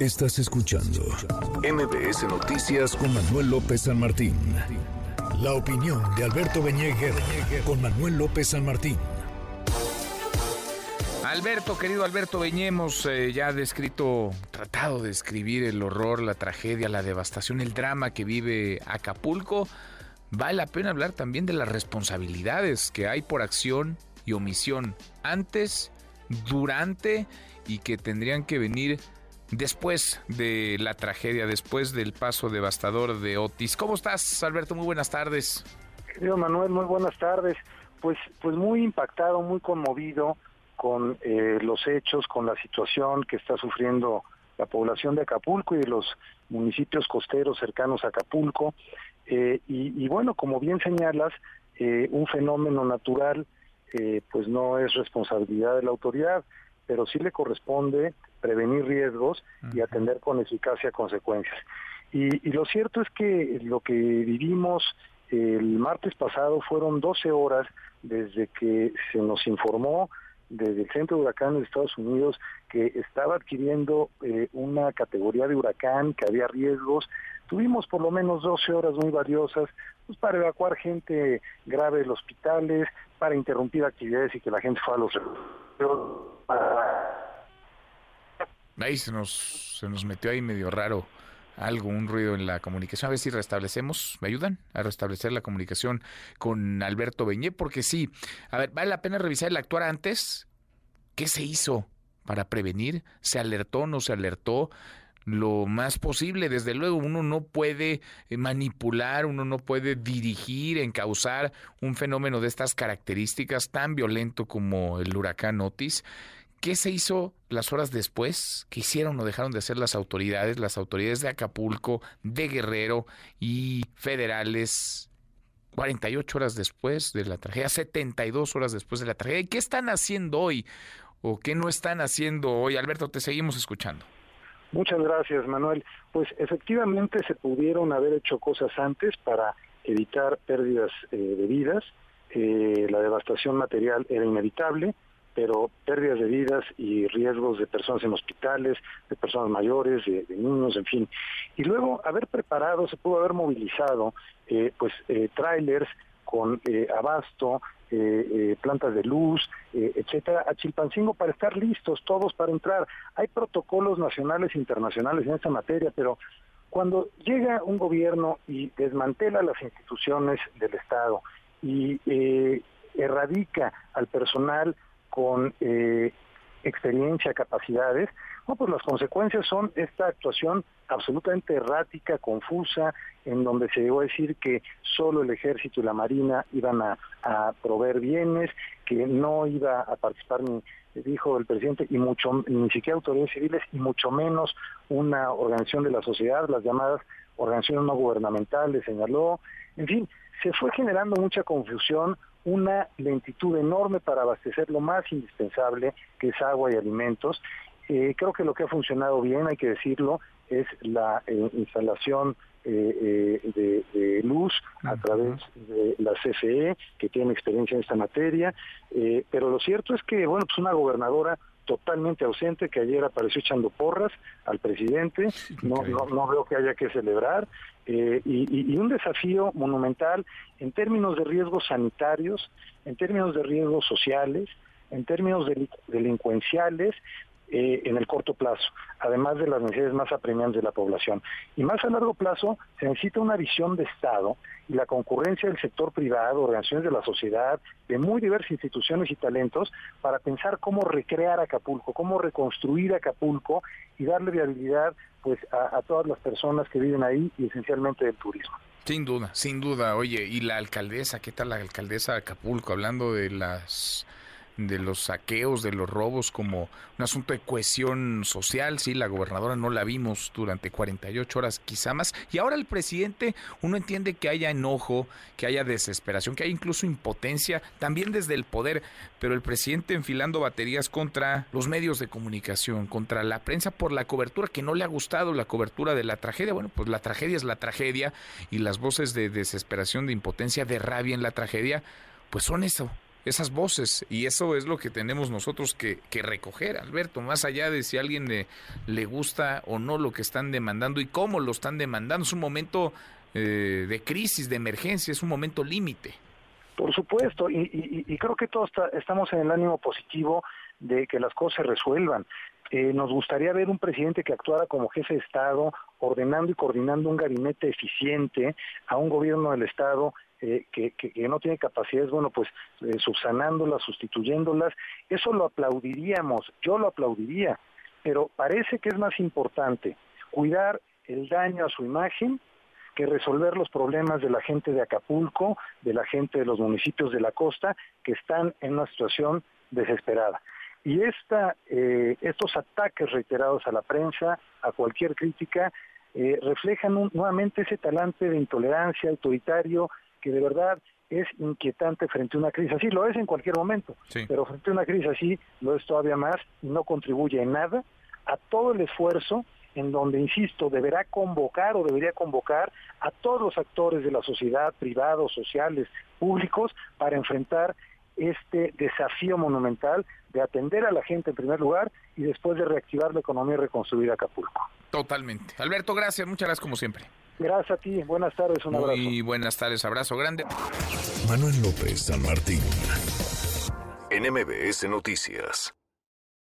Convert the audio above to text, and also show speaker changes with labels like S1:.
S1: Estás escuchando MBS Noticias con Manuel López San Martín. La opinión de Alberto Beñeguer con Manuel López San Martín.
S2: Alberto, querido Alberto Beñemos, eh, ya descrito, tratado de escribir el horror, la tragedia, la devastación, el drama que vive Acapulco. Vale la pena hablar también de las responsabilidades que hay por acción y omisión antes, durante y que tendrían que venir después de la tragedia, después del paso devastador de Otis. ¿Cómo estás, Alberto? Muy buenas tardes.
S3: Querido Manuel, muy buenas tardes. Pues, pues muy impactado, muy conmovido con eh, los hechos, con la situación que está sufriendo la población de Acapulco y de los municipios costeros cercanos a Acapulco. Eh, y, bueno, como bien señalas, eh, un fenómeno natural pues no es responsabilidad de la autoridad, pero sí le corresponde prevenir riesgos y atender con eficacia consecuencias. Y, lo cierto es que lo que vivimos el martes pasado fueron 12 horas desde que se nos informó desde el Centro de Huracanes de Estados Unidos que estaba adquiriendo eh, una categoría de huracán, que había riesgos. Tuvimos por lo menos 12 horas muy valiosas pues, para evacuar gente grave de los hospitales, para interrumpir actividades y que la gente fuera a los...
S2: Ahí se nos, se nos metió ahí medio raro algo, un ruido en la comunicación. A ver si restablecemos, ¿me ayudan a restablecer la comunicación con Alberto Beñé? Porque sí, a ver, vale la pena revisar el actuar antes. ¿Qué se hizo para prevenir? ¿Se alertó, no se alertó? lo más posible. Desde luego, uno no puede eh, manipular, uno no puede dirigir, encauzar un fenómeno de estas características tan violento como el huracán Otis. ¿Qué se hizo las horas después? ¿Qué hicieron o dejaron de hacer las autoridades? Las autoridades de Acapulco, de Guerrero y federales 48 horas después de la tragedia, 72 horas después de la tragedia. ¿Y qué están haciendo hoy o qué no están haciendo hoy? Alberto, te seguimos escuchando.
S3: Muchas gracias, Manuel. Pues efectivamente se pudieron haber hecho cosas antes para evitar pérdidas eh, de vidas. Eh, la devastación material era inevitable pero pérdidas de vidas y riesgos de personas en hospitales, de personas mayores, de, niños, en fin. Y luego haber preparado, se pudo haber movilizado, eh, pues, eh, trailers con eh, abasto, eh, plantas de luz, etcétera, a Chilpancingo para estar listos todos para entrar. Hay protocolos nacionales e internacionales en esta materia, pero cuando llega un gobierno y desmantela las instituciones del Estado y erradica al personal con eh, experiencia, capacidades, no, pues las consecuencias son esta actuación absolutamente errática, confusa, en donde se llegó a decir que solo el ejército y la marina iban a, proveer bienes, que no iba a participar ni dijo el presidente y mucho ni siquiera autoridades civiles y mucho menos una organización de la sociedad, las llamadas organizaciones no gubernamentales, señaló, en fin, se fue generando mucha confusión, una lentitud enorme para abastecer lo más indispensable, que es agua y alimentos. Eh, creo que lo que ha funcionado bien, hay que decirlo, es la eh, instalación eh, de, luz a través de la CFE, que tiene experiencia en esta materia, pero lo cierto es que, bueno, pues una gobernadora totalmente ausente que ayer apareció echando porras al presidente, no, no, veo que haya que celebrar, eh, y, un desafío monumental en términos de riesgos sanitarios, en términos de riesgos sociales, en términos delincuenciales eh, en el corto plazo, además de las necesidades más apremiantes de la población. Y más a largo plazo se necesita una visión de Estado y la concurrencia del sector privado, organizaciones de la sociedad, de muy diversas instituciones y talentos para pensar cómo recrear Acapulco, cómo reconstruir Acapulco y darle viabilidad pues a, a todas las personas que viven ahí y esencialmente del turismo.
S2: Sin duda, sin duda. Oye, ¿y la alcaldesa? ¿Qué tal la alcaldesa de Acapulco? Hablando de las de los saqueos, de los robos como un asunto de cohesión social. Sí, la gobernadora no la vimos durante 48 horas, quizá más. Y ahora el presidente, uno entiende que haya enojo, que haya desesperación, que haya incluso impotencia, también desde el poder, pero el presidente enfilando baterías contra los medios de comunicación, contra la prensa por la cobertura que no le ha gustado, la cobertura de la tragedia. Bueno, pues la tragedia es la tragedia y las voces de desesperación, de impotencia, de rabia en la tragedia, pues son eso, esas voces y eso es lo que tenemos nosotros que, recoger, Alberto, más allá de si a alguien le, le, gusta o no lo que están demandando y cómo lo están demandando. Es un momento eh, de crisis, de emergencia, es un momento límite.
S3: Por supuesto, y, creo que todos estamos en el ánimo positivo de que las cosas se resuelvan. Eh, nos gustaría ver un presidente que actuara como jefe de Estado, ordenando y coordinando un gabinete eficiente a un gobierno del Estado eh, que, no tiene capacidades, bueno, pues eh, subsanándolas, sustituyéndolas. Eso lo aplaudiríamos, yo lo aplaudiría, pero parece que es más importante cuidar el daño a su imagen que resolver los problemas de la gente de Acapulco, de la gente de los municipios de la costa, que están en una situación desesperada. Y esta, eh, estos ataques reiterados a la prensa, a cualquier crítica, eh, reflejan nuevamente ese talante de intolerancia autoritario que de verdad es inquietante frente a una crisis así. Lo es en cualquier momento, pero frente a una crisis así lo es todavía más y no contribuye en nada a todo el esfuerzo en donde, insisto, deberá convocar o debería convocar a todos los actores de la sociedad, privados, sociales, públicos, para enfrentar este desafío monumental de atender a la gente en primer lugar y después de reactivar la economía y reconstruir Acapulco.
S2: Totalmente. Alberto, gracias, muchas gracias como siempre.
S3: Gracias a ti, buenas tardes, un abrazo.
S2: Muy buenas tardes, abrazo grande.
S1: Manuel López San Martín, en MBS Noticias.